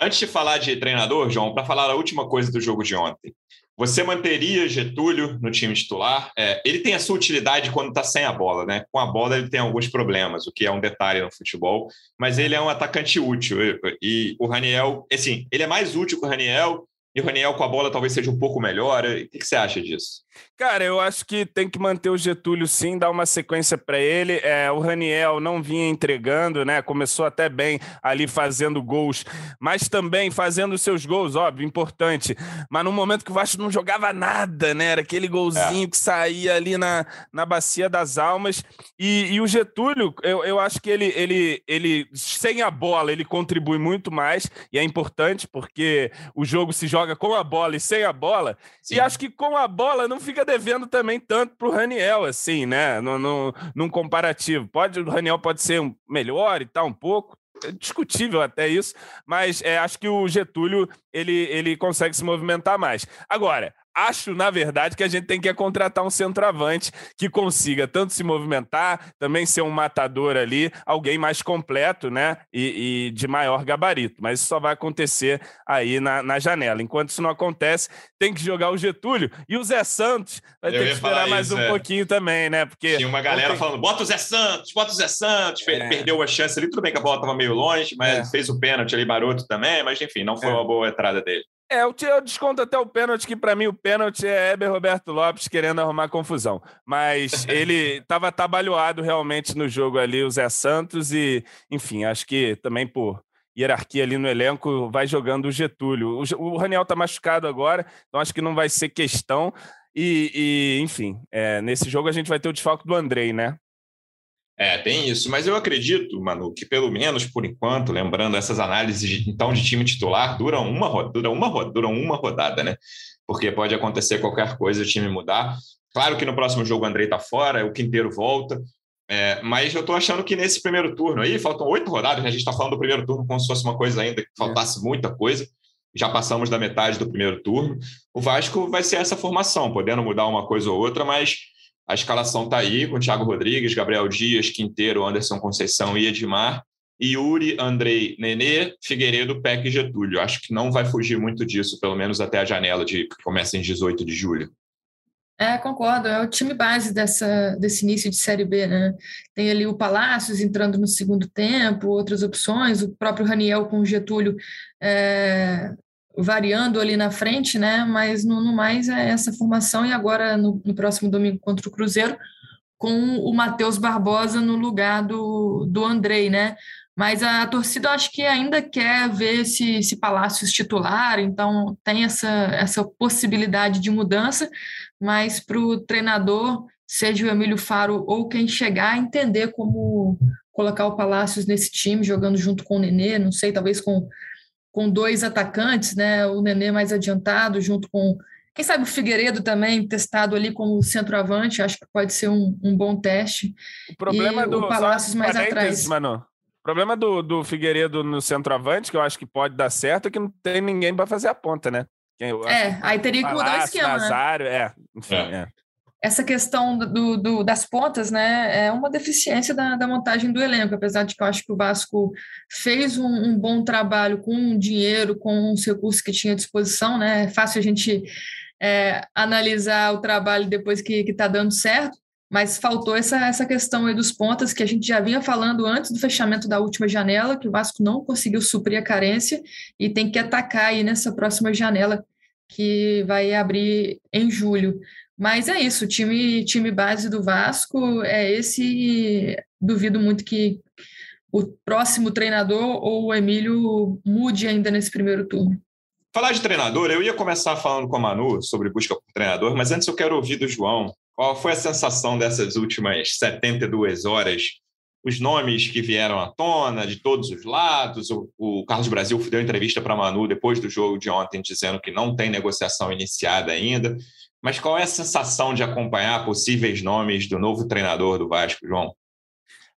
Antes de falar de treinador, João, para falar a última coisa do jogo de ontem, você manteria Getúlio no time titular? É, ele tem a sua utilidade quando está sem a bola, né? Com a bola ele tem alguns problemas, o que é um detalhe no futebol, mas ele é um atacante útil. E o Raniel, assim, ele é mais útil que o Raniel, e o Raniel com a bola talvez seja um pouco melhor. O que você acha disso? Cara, eu acho que tem que manter o Getúlio sim, dar uma sequência para ele. É, o Raniel não vinha entregando, né? Começou até bem ali fazendo gols, mas também fazendo seus gols, óbvio, importante. Mas no momento que o Vasco não jogava nada, né? Era aquele golzinho é. que saía ali na, na bacia das almas. E, e o Getúlio, eu, eu acho que ele, ele, ele, sem a bola, ele contribui muito mais, e é importante porque o jogo se joga com a bola e sem a bola. Sim. E acho que com a bola não fica devendo também tanto para o Raniel, assim, né? No, no, num comparativo. Pode, o Raniel pode ser melhor e tal, um pouco. É discutível até isso, mas é, acho que o Getúlio ele, ele consegue se movimentar mais. Agora, acho, na verdade, que a gente tem que contratar um centroavante que consiga tanto se movimentar, também ser um matador ali, alguém mais completo, né? E, e de maior gabarito. Mas isso só vai acontecer aí na, na, janela. Enquanto isso não acontece, tem que jogar o Getúlio. E o Zé Santos vai Eu ter que esperar mais isso, um é. pouquinho também, né? Porque. Tinha uma galera falando: bota o Zé Santos, bota o Zé Santos. É. Perdeu a chance ali. Tudo bem que a bola estava meio longe, mas é. fez o pênalti ali, maroto também. Mas enfim, não foi é. uma boa entrada dele. É, eu, eu desconto até o pênalti, que para mim o pênalti é Heber Roberto Lopes querendo arrumar confusão. Mas ele estava atabalhoado realmente no jogo ali, o Zé Santos, e, enfim, acho que também por hierarquia ali no elenco, vai jogando o Getúlio. O, o Raniel está machucado agora, então acho que não vai ser questão. E, e enfim, é, nesse jogo a gente vai ter o desfalque do Andrei, né? É, tem isso, mas eu acredito, Manu, que pelo menos por enquanto, lembrando essas análises de, então de time titular, duram uma, duram uma, duram uma rodada, né? Porque pode acontecer qualquer coisa, o time mudar. Claro que no próximo jogo o Andrei tá fora, o Quinteiro volta, é, mas eu tô achando que nesse primeiro turno aí, faltam oito rodadas, né? a gente está falando do primeiro turno como se fosse uma coisa ainda que faltasse é. muita coisa. Já passamos da metade do primeiro turno. O Vasco vai ser essa formação, podendo mudar uma coisa ou outra, mas a escalação está aí, com Thiago Rodrigues, Gabriel Dias, Quinteiro, Anderson Conceição e Edmar. Yuri, Andrei, Nenê, Figueiredo, Peck e Getúlio. Acho que não vai fugir muito disso, pelo menos até a janela de que começa em 18 de julho. É, concordo. É o time base dessa, desse início de Série B, né? Tem ali o Palácios entrando no segundo tempo, outras opções, o próprio Raniel com o Getúlio é, variando ali na frente, né? Mas no, no, mais é essa formação e agora no, no, próximo domingo contra o Cruzeiro com o Matheus Barbosa no lugar do, do Andrei, né? Mas a torcida acho que ainda quer ver esse, esse Palácios titular, então tem essa, essa possibilidade de mudança, mas para o treinador, seja o Emílio Faro ou quem chegar, entender como colocar o Palácios nesse time, jogando junto com o Nenê, não sei, talvez com, com dois atacantes, né? O Nenê mais adiantado, junto com quem sabe o Figueiredo também, testado ali como centroavante, acho que pode ser um, um bom teste. O problema e do o Palácios mais atrás. Mano. O problema do, do Figueiredo no centroavante, que eu acho que pode dar certo, é que não tem ninguém para fazer a ponta, né? é, aí teria que mudar o esquema. Né? Nazário, né? é, enfim, é. é. Essa questão do, do, das pontas, né, é uma deficiência da, da, montagem do elenco, apesar de que eu acho que o Vasco fez um, um bom trabalho com dinheiro, com os recursos que tinha à disposição, né? É fácil a gente é, analisar o trabalho depois que está dando certo, mas faltou essa, essa questão aí dos pontas que a gente já vinha falando antes do fechamento da última janela, que o Vasco não conseguiu suprir a carência e tem que atacar aí nessa próxima janela que vai abrir em julho. Mas é isso, time, time base do Vasco é esse. Duvido muito que o próximo treinador ou o Emílio mude ainda nesse primeiro turno. Falar de treinador, eu ia começar falando com a Manu sobre busca por treinador, mas antes eu quero ouvir do João. Qual foi a sensação dessas últimas 72 horas? Os nomes que vieram à tona, de todos os lados. O, o Carlos Brasil deu entrevista para a Manu depois do jogo de ontem, dizendo que não tem negociação iniciada ainda. Mas qual é a sensação de acompanhar possíveis nomes do novo treinador do Vasco, João?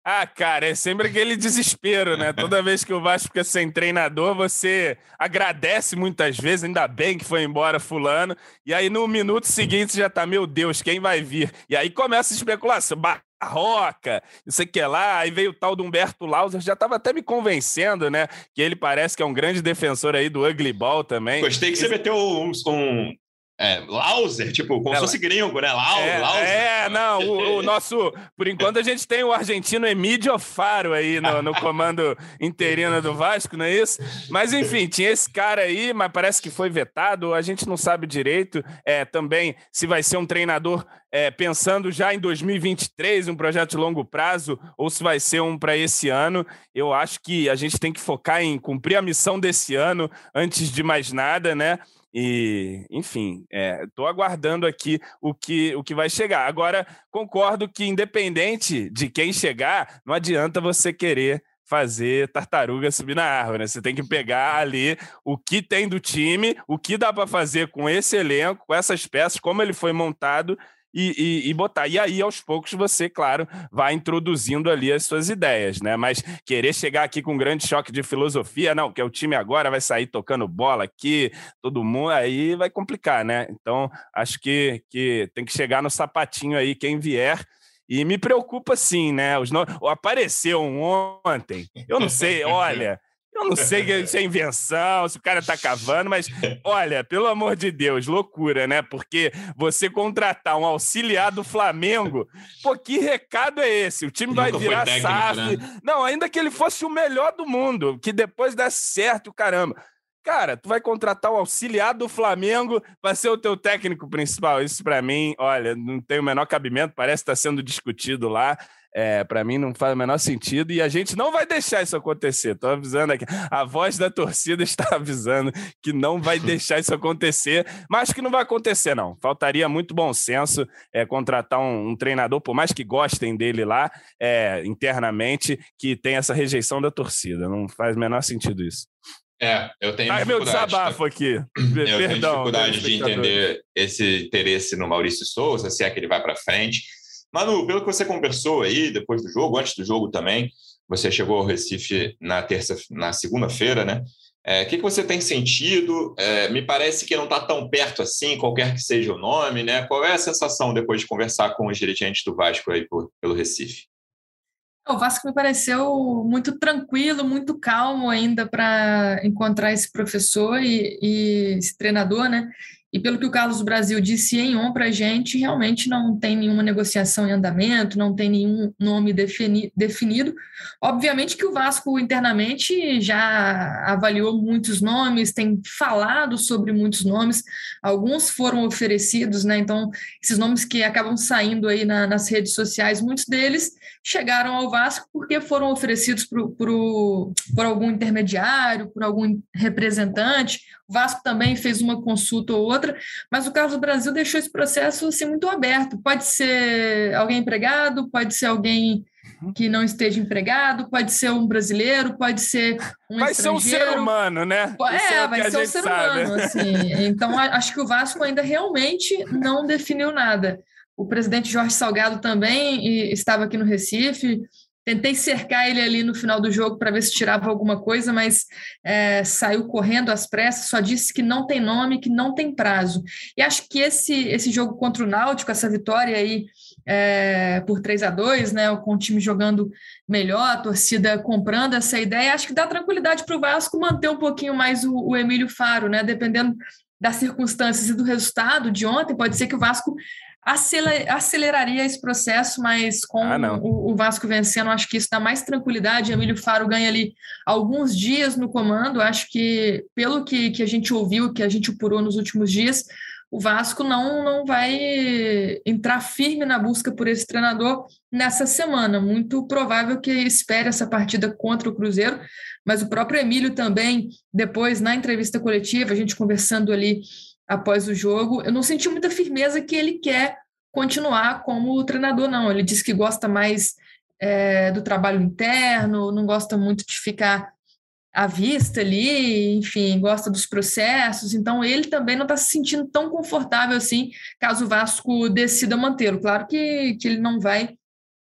Ah, cara, é sempre aquele desespero, né? Toda vez que o Vasco fica sem treinador, você agradece muitas vezes, ainda bem que foi embora fulano, e aí no minuto seguinte já tá, meu Deus, quem vai vir? E aí começa a especulação, Barroca, não sei o que lá, aí veio o tal do Humberto Lauser, já estava até me convencendo, né? Que ele parece que é um grande defensor aí do Ugly Ball também. Gostei que você meteu um, um é, Lauser, tipo, como se fosse gringo, né? Lau, é, Lauser. É, não, o, o, nosso. Por enquanto a gente tem o argentino Emílio Faro aí no, no comando interino do Vasco, não é isso? Mas enfim, tinha esse cara aí, mas parece que foi vetado, a gente não sabe direito é, também se vai ser um treinador é, pensando já em 2023, um projeto de longo prazo, ou se vai ser um para esse ano. Eu acho que a gente tem que focar em cumprir a missão desse ano antes de mais nada, né? E, enfim, estou é, aguardando aqui o que, o que vai chegar. Agora, concordo que, independente de quem chegar, não adianta você querer fazer tartaruga subir na árvore. Né? Você tem que pegar ali o que tem do time, o que dá para fazer com esse elenco, com essas peças, como ele foi montado e, e, e, botar. E aí, aos poucos, você, claro, vai introduzindo ali as suas ideias, né? Mas querer chegar aqui com um grande choque de filosofia, não, que é o time agora vai sair tocando bola aqui, todo mundo, aí vai complicar, né? Então, acho que, que tem que chegar no sapatinho aí, quem vier. E me preocupa sim, né? Os no... Apareceu um ontem, eu não sei, olha. Eu não sei se é invenção, se o cara tá cavando, mas olha, pelo amor de Deus, loucura, né? Porque você contratar um auxiliar do Flamengo, pô, que recado é esse? O time vai virar técnico, SAF. Né? Não, ainda que ele fosse o melhor do mundo, que depois desse certo, caramba. Cara, tu vai contratar um auxiliar do Flamengo para ser o teu técnico principal. Isso para mim, olha, não tem o menor cabimento, parece que está sendo discutido lá. É, para mim não faz o menor sentido e a gente não vai deixar isso acontecer. Estou avisando aqui. A voz da torcida está avisando que não vai deixar isso acontecer, mas que não vai acontecer, não. Faltaria muito bom senso é, contratar um, um, treinador, por mais que gostem dele lá é, internamente, que tem essa rejeição da torcida. Não faz o menor sentido isso. É, eu tenho Ai, meu desabafo aqui. Eu Perdão, tenho dificuldade de entender esse interesse no Maurício Souza, se é que ele vai para frente. Manu, pelo que você conversou aí depois do jogo, antes do jogo também, você chegou ao Recife na terça, na segunda-feira, né? É, o que, que você tem sentido? É, me parece que não está tão perto assim, qualquer que seja o nome, né? Qual é a sensação depois de conversar com os dirigentes do Vasco aí por, pelo Recife? O Vasco me pareceu muito tranquilo, muito calmo ainda para encontrar esse professor e, e esse treinador, né? E pelo que o Carlos Brasil disse em on para a gente, realmente não tem nenhuma negociação em andamento, não tem nenhum nome defini definido. Obviamente que o Vasco internamente já avaliou muitos nomes, tem falado sobre muitos nomes, alguns foram oferecidos, né? Então, esses nomes que acabam saindo aí na, nas redes sociais, muitos deles chegaram ao Vasco porque foram oferecidos por, por, por algum intermediário, por algum representante. O Vasco também fez uma consulta ou outra, mas o Carlos Brasil deixou esse processo assim, muito aberto. Pode ser alguém empregado, pode ser alguém que não esteja empregado, pode ser um brasileiro, pode ser um vai ser um ser humano, né? É, é vai ser um ser sabe. humano. Assim. Então, acho que o Vasco ainda realmente não definiu nada. O presidente Jorge Salgado também estava aqui no Recife, Tentei cercar ele ali no final do jogo para ver se tirava alguma coisa, mas é, saiu correndo às pressas, só disse que não tem nome, que não tem prazo. E acho que esse, esse jogo contra o Náutico, essa vitória aí é, por 3 a 2 né, com o time jogando melhor, a torcida comprando essa ideia, acho que dá tranquilidade para o Vasco manter um pouquinho mais o, o Emílio Faro, né, dependendo das circunstâncias e do resultado de ontem, pode ser que o Vasco aceleraria esse processo, mas com ah, o, Vasco vencendo, acho que isso dá mais tranquilidade. Emílio Faro ganha ali alguns dias no comando. Acho que, pelo que, que a gente ouviu, que a gente apurou nos últimos dias, o Vasco não, não vai entrar firme na busca por esse treinador nessa semana. Muito provável que espere essa partida contra o Cruzeiro, mas o próprio Emílio também, depois, na entrevista coletiva, a gente conversando ali após o jogo. Eu não senti muita firmeza que ele quer continuar como treinador, não. Ele disse que gosta mais é, do trabalho interno, não gosta muito de ficar à vista ali, enfim, gosta dos processos. Então, ele também não está se sentindo tão confortável assim, caso o Vasco decida mantê-lo. Claro que, que ele não vai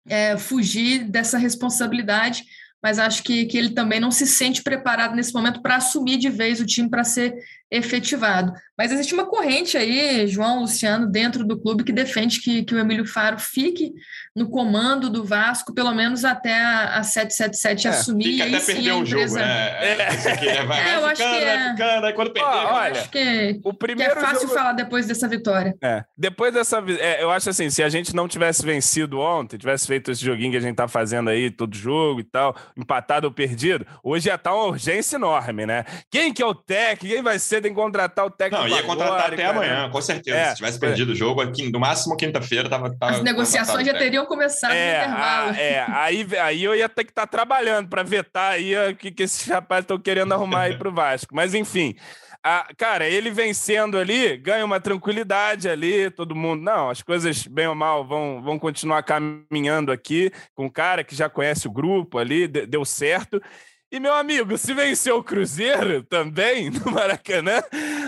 é, fugir dessa responsabilidade, mas acho que, que ele também não se sente preparado nesse momento para assumir de vez o time para ser efetivado. Mas existe uma corrente aí, João Luciano, dentro do clube que defende que, que o Emílio Faro fique no comando do Vasco, pelo menos até a, a 777 é, assumir. Fica até perder o jogo, né? É, é, vai, é, vai ficando, vai ficando, aí quando perder... Olha, acho que, o primeiro que é fácil jogo... falar depois dessa vitória. É, depois dessa... É, eu acho assim, se a gente não tivesse vencido ontem, tivesse feito esse joguinho que a gente tá fazendo aí, todo jogo e tal, empatado ou perdido, hoje ia estar tá uma urgência enorme, né? Quem que é o técnico? Quem vai ser tem que contratar o técnico. Não, ia contratar agora, até cara. amanhã, com certeza. É, Se tivesse perdido é. o jogo, aqui, no máximo quinta-feira tava, tava, As negociações já teriam começado é, no intervalo. A, é, aí, aí eu ia ter que estar tá trabalhando para vetar aí o que, que esses rapazes estão querendo arrumar aí pro Vasco. Mas enfim. A, cara, ele vencendo ali, ganha uma tranquilidade ali, todo mundo. Não, as coisas, bem ou mal, vão, vão continuar caminhando aqui com o cara que já conhece o grupo ali, deu certo. E, meu amigo, se vencer o Cruzeiro também no Maracanã,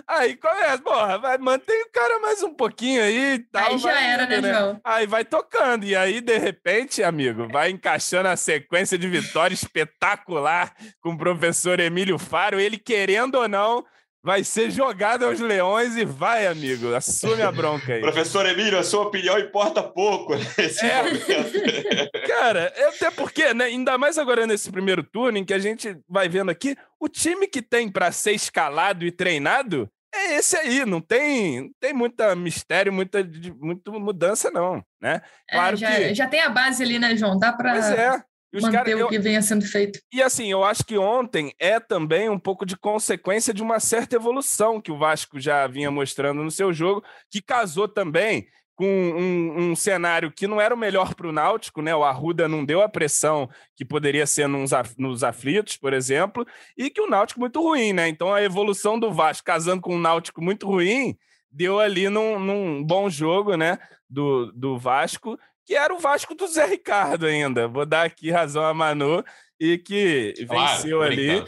aí começa, porra, vai, mantém o cara mais um pouquinho aí e tal. Aí já era, né, né, João? Aí vai tocando. E aí, de repente, amigo, vai encaixando a sequência de vitória espetacular com o professor Emílio Faro, ele querendo ou não vai ser jogado aos leões e vai, amigo. Assume a bronca aí. Professor Emílio, a sua opinião importa pouco nesse é. momento. Cara, é até porque, né, ainda mais agora nesse primeiro turno, em que a gente vai vendo aqui, o time que tem para ser escalado e treinado é esse aí, não tem, tem muita mistério, muita, muita mudança, não, né? É, claro é, já, que... já tem a base ali, né, João? Dá para. Pois é. Manter cara, o eu... que venha sendo feito. E assim, eu acho que ontem é também um pouco de consequência de uma certa evolução que o Vasco já vinha mostrando no seu jogo, que casou também com um, um, cenário que não era o melhor para o Náutico, né? O Arruda não deu a pressão que poderia ser nos, nos aflitos, por exemplo, e que o Náutico muito ruim, né? Então a evolução do Vasco casando com um Náutico muito ruim deu ali num, num bom jogo, né? Do, do Vasco, que era o Vasco do Zé Ricardo ainda. Vou dar aqui razão a Manu e que claro, venceu ali.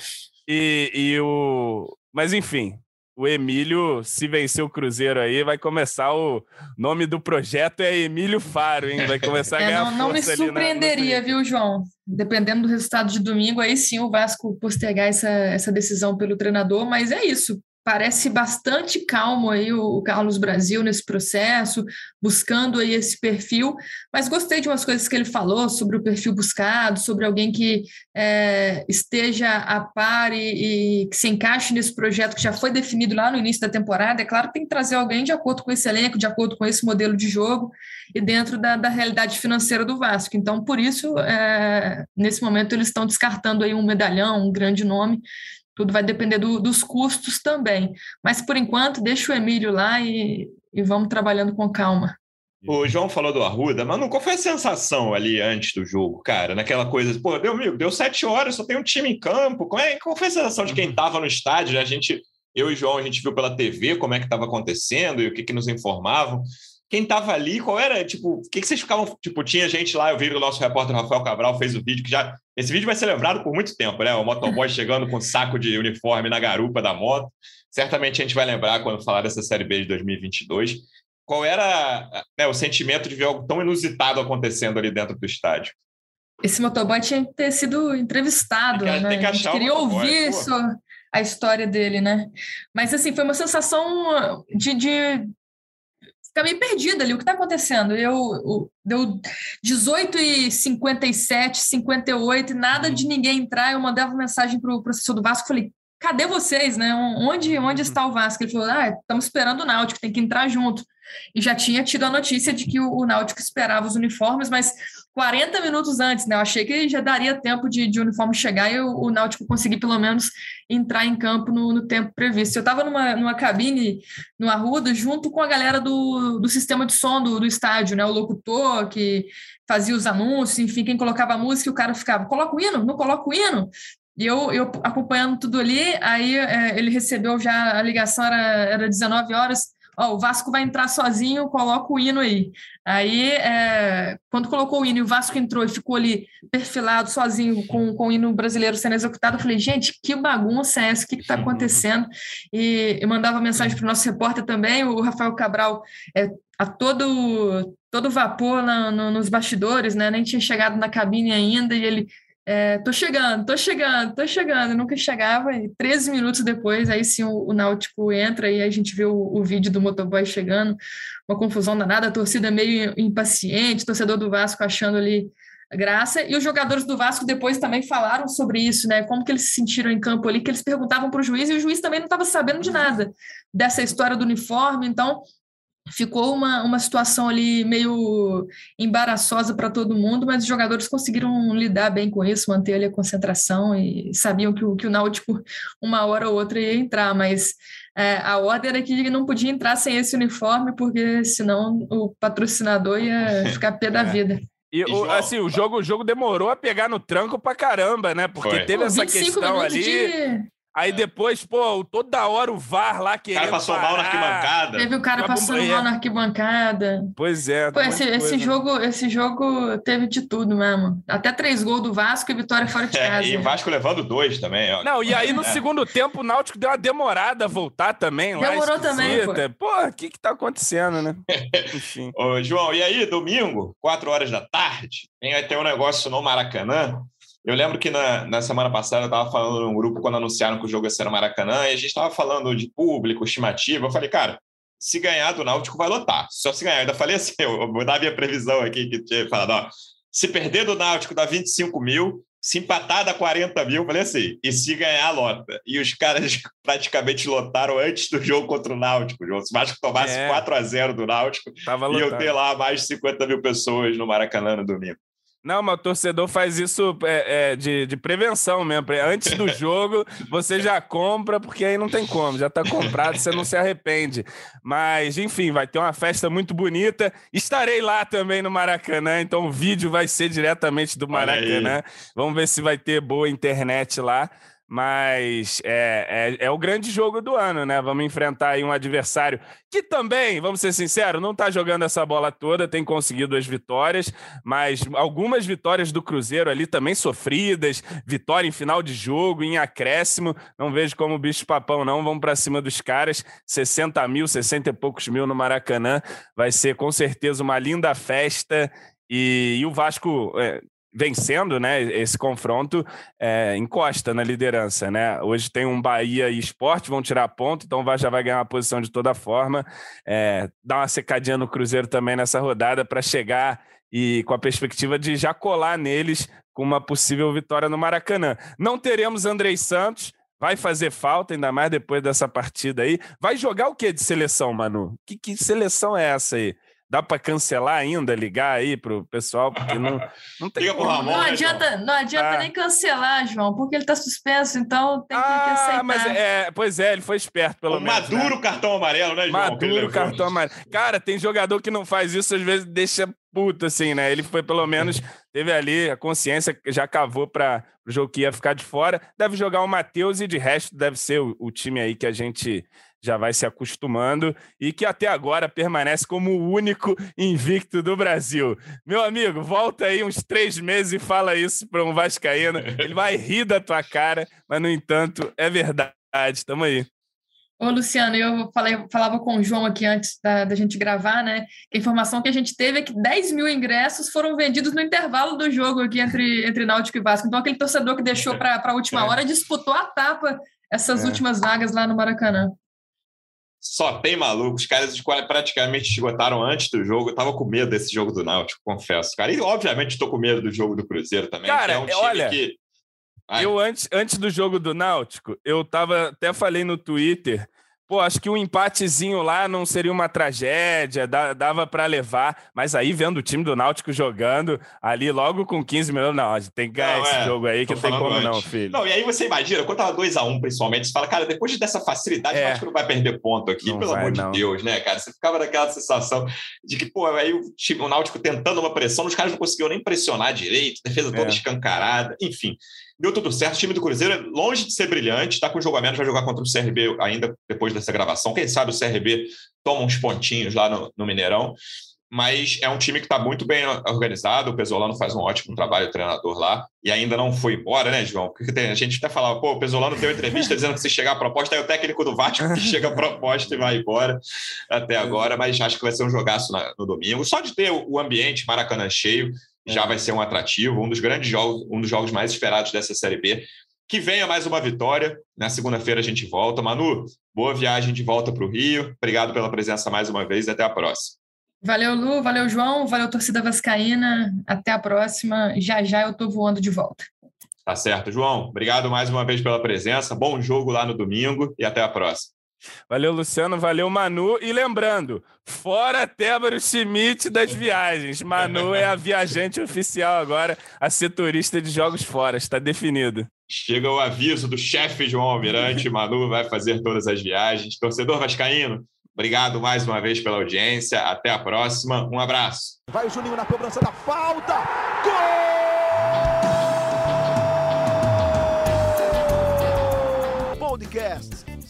E, e o. Mas enfim, o Emílio, se vencer o Cruzeiro aí, vai começar o nome do projeto é Emílio Faro, hein? Vai começar a é, ganhar Não, não me surpreenderia, na... viu, João? Dependendo do resultado de domingo, aí sim o Vasco postergar essa, essa decisão pelo treinador, mas é isso. Parece bastante calmo aí o Carlos Brasil nesse processo, buscando aí esse perfil, mas gostei de umas coisas que ele falou sobre o perfil buscado, sobre alguém que é, esteja a par e, e, que se encaixe nesse projeto que já foi definido lá no início da temporada. É claro tem que trazer alguém de acordo com esse elenco, de acordo com esse modelo de jogo e dentro da, da realidade financeira do Vasco. Então, por isso, é, nesse momento, eles estão descartando aí um medalhão, um grande nome, tudo vai depender do, dos custos também. Mas, por enquanto, deixa o Emílio lá e, e vamos trabalhando com calma. O João falou do Arruda, mas qual foi a sensação ali antes do jogo, cara? Naquela coisa, pô, deu, amigo, deu sete horas, só tem um time em campo. Qual, é, qual foi a sensação de quem estava no estádio? Né? A gente, eu e o João, a gente viu pela TV como é que estava acontecendo e o que, que nos informavam. Quem estava ali, qual era, tipo, o que, que vocês ficavam, tipo, tinha gente lá, eu vi o nosso repórter Rafael Cabral fez o vídeo que já esse vídeo vai ser lembrado por muito tempo, né? O motoboy chegando com um saco de uniforme na garupa da moto. Certamente a gente vai lembrar quando falar dessa Série B de 2022. Qual era né, o sentimento de ver algo tão inusitado acontecendo ali dentro do estádio? Esse motoboy tinha que ter sido entrevistado, né? Tem que a gente queria ouvir isso, a história dele, né? Mas, assim, foi uma sensação de, de ficar meio perdida ali. O que está acontecendo? Eu, deu 18 e 57, 58, e nada de ninguém entrar. Eu mandava mensagem para o professor do Vasco, falei, cadê vocês, né? Onde, onde uhum. está o Vasco? Ele falou, ah, estamos esperando o Náutico, tem que entrar junto. E já tinha tido a notícia de que o, o Náutico esperava os uniformes, mas 40 minutos antes, né? Eu achei que já daria tempo de, de uniforme chegar e o, o Náutico conseguir pelo menos entrar em campo no, no tempo previsto. Eu estava numa, numa cabine no Arruda junto com a galera do, do sistema de som do, do estádio, né? O locutor que fazia os anúncios, enfim, quem colocava a música, o cara ficava, coloca o hino, não coloca o hino. E eu, eu acompanhando tudo ali, aí é, ele recebeu já a ligação, era, era 19 horas, ó, o Vasco vai entrar sozinho, coloca o hino aí. Aí, é, quando colocou o hino e o Vasco entrou e ficou ali perfilado sozinho com, com o hino brasileiro sendo executado, eu falei, gente, que bagunça é essa? O que está acontecendo? E eu mandava mensagem para o nosso repórter também, o Rafael Cabral, é, a todo todo vapor na, no, nos bastidores, né? Nem tinha chegado na cabine ainda e ele é, tô chegando, tô chegando, tô chegando. nunca chegava, e 13 minutos depois, aí sim o, o Náutico entra e a gente vê o, o, vídeo do motoboy chegando, uma confusão danada, a torcida meio impaciente, torcedor do Vasco achando ali graça, e os jogadores do Vasco depois também falaram sobre isso, né? Como que eles se sentiram em campo ali, que eles perguntavam para o juiz e o juiz também não estava sabendo de nada dessa história do uniforme, então ficou uma, uma situação ali meio embaraçosa para todo mundo, mas os jogadores conseguiram lidar bem com isso, manter ali a concentração e sabiam que o, que o Náutico uma hora ou outra ia entrar, mas é, a ordem era que não podia entrar sem esse uniforme, porque senão o patrocinador ia ficar pé da é. vida. E, o, assim, o jogo, o jogo demorou a pegar no tranco pra caramba, né? Porque Foi. teve essa questão ali. De Aí depois, pô, toda hora o VAR lá querendo. O cara passou parar. mal na arquibancada. Teve o cara passando mal na arquibancada. Pois é. Pô, esse, esse, jogo, esse jogo teve de tudo mesmo. Até três gols do Vasco e vitória fora de é, casa. É, e o Vasco levando dois também. Ó. Não, e aí no é. segundo tempo o Náutico deu uma demorada a voltar também. Demorou também. Pô, pô o que que tá acontecendo, né? Enfim. Ô, João, e aí, domingo, quatro horas da tarde, vai ter um negócio no Maracanã eu lembro que na, na semana passada eu estava falando num grupo quando anunciaram que o jogo ia ser no Maracanã, e a gente estava falando de público, estimativa. Eu falei, cara, se ganhar do Náutico vai lotar. Só se ganhar. Eu ainda falei assim, eu vou dar a minha previsão aqui, que tinha falado, ó, se perder do Náutico dá 25 mil, se empatar dá 40 mil, eu falei assim, e se ganhar, lota. E os caras praticamente lotaram antes do jogo contra o Náutico. Se o Vasco tomasse é. 4 a 0 do Náutico, Tava iam ter lá mais de 50 mil pessoas no Maracanã no domingo. Não, mas o torcedor faz isso é, é, de, de prevenção mesmo. Antes do jogo, você já compra, porque aí não tem como, já está comprado, você não se arrepende. Mas, enfim, vai ter uma festa muito bonita. Estarei lá também no Maracanã, então o vídeo vai ser diretamente do Maracanã. Vamos ver se vai ter boa internet lá. Mas é, é, é, o grande jogo do ano, né? Vamos enfrentar aí um adversário que também, vamos ser sinceros, não está jogando essa bola toda, tem conseguido as vitórias, mas algumas vitórias do Cruzeiro ali também sofridas, vitória em final de jogo, em acréscimo. Não vejo como bicho papão, não. Vamos para cima dos caras. 60 mil, 60 e poucos mil no Maracanã. Vai ser com certeza uma linda festa. E, e o Vasco, é, vencendo né, esse confronto, é, encosta na liderança. Né? Hoje tem um Bahia e Esporte, vão tirar ponto, então já vai ganhar uma posição de toda forma. É, dá uma secadinha no Cruzeiro também nessa rodada para chegar e com a perspectiva de já colar neles com uma possível vitória no Maracanã. Não teremos Andrei Santos, vai fazer falta, ainda mais depois dessa partida aí. Vai jogar o que de seleção, Manu? Que, que seleção é essa aí? Dá para cancelar ainda, ligar aí pro pessoal, porque não, não tem como. Ramon, não, né, adianta, não adianta ah. nem cancelar, João, porque ele tá suspenso, então tem que, ah, que aceitar. Mas é, pois é, ele foi esperto, pelo o menos. Maduro né? cartão amarelo, né, João? Maduro cartão amarelo. Cara, tem jogador que não faz isso, às vezes deixa puto, assim, né? Ele foi, pelo menos, teve ali a consciência, já cavou para o jogo que ia ficar de fora. Deve jogar o Matheus e de resto deve ser o, o time aí que a gente já vai se acostumando e que até agora permanece como o único invicto do Brasil. Meu amigo, volta aí uns três meses e fala isso para um Vascaíno. Ele vai rir da tua cara, mas no entanto é verdade. Tamo aí. Ô, Luciano, eu falei, falava com o João aqui antes da, da, gente gravar, né? Que a informação que a gente teve é que 10 mil ingressos foram vendidos no intervalo do jogo aqui entre, entre Náutico e Vasco. Então, aquele torcedor que deixou para a última é. hora disputou a tapa essas é. últimas vagas lá no Maracanã só tem maluco. Os caras praticamente esgotaram antes do jogo. Eu tava com medo desse jogo do Náutico, confesso, cara. E obviamente estou com medo do jogo do Cruzeiro também. Cara, é um olha, que... eu antes, antes do jogo do Náutico, eu tava até falei no Twitter Pô, acho que um empatezinho lá não seria uma tragédia, dava para levar, mas aí vendo o time do Náutico jogando ali logo com 15 minutos, não, tem que ganhar não, esse é, jogo aí que não tem como antes. não, filho. Não, e aí você imagina, quando tava 2x1 um, principalmente, você fala, cara, depois dessa facilidade, é. o Náutico não vai perder ponto aqui, não pelo vai, amor de Deus, né, cara? Você ficava naquela sensação de que, pô, aí o, time, o Náutico tentando uma pressão, os caras não conseguiam nem pressionar direito, defesa toda é. escancarada, enfim deu tudo certo. O time do Cruzeiro é longe de ser brilhante, está com julgamento, vai jogar contra o CRB ainda depois dessa gravação. Quem sabe o CRB toma uns pontinhos lá no, no Mineirão. Mas é um time que está muito bem organizado. O Pesolano faz um ótimo trabalho, o treinador lá, e ainda não foi embora, né, João? Porque tem, a gente até falava, pô, o Pesolano deu entrevista dizendo que se chegar a proposta, é o técnico do Vasco que chega a proposta e vai embora até agora, mas acho que vai ser um jogaço na, no domingo. Só de ter o ambiente Maracanã cheio, já é. vai ser um atrativo, um dos grandes jogos, um dos jogos mais esperados dessa Série B. Que venha mais uma vitória. Na segunda-feira a gente volta. Manu, boa viagem de volta para o Rio. Obrigado pela presença mais uma vez e até a próxima. Valeu, Lu. Valeu, João. Valeu, torcida vascaína. Até a próxima. Já já eu estou voando de volta. Tá certo, João. Obrigado mais uma vez pela presença. Bom jogo lá no domingo e até a próxima. Valeu, Luciano. Valeu, Manu. E lembrando, fora Tébaro Schmidt das viagens. Manu é a viajante oficial agora, a setorista de jogos fora. Está definido. Chega o aviso do chefe João Almirante. Manu vai fazer todas as viagens. Torcedor Vascaíno, obrigado mais uma vez pela audiência. Até a próxima. Um abraço. Vai o Juninho na cobrança da falta. Gol!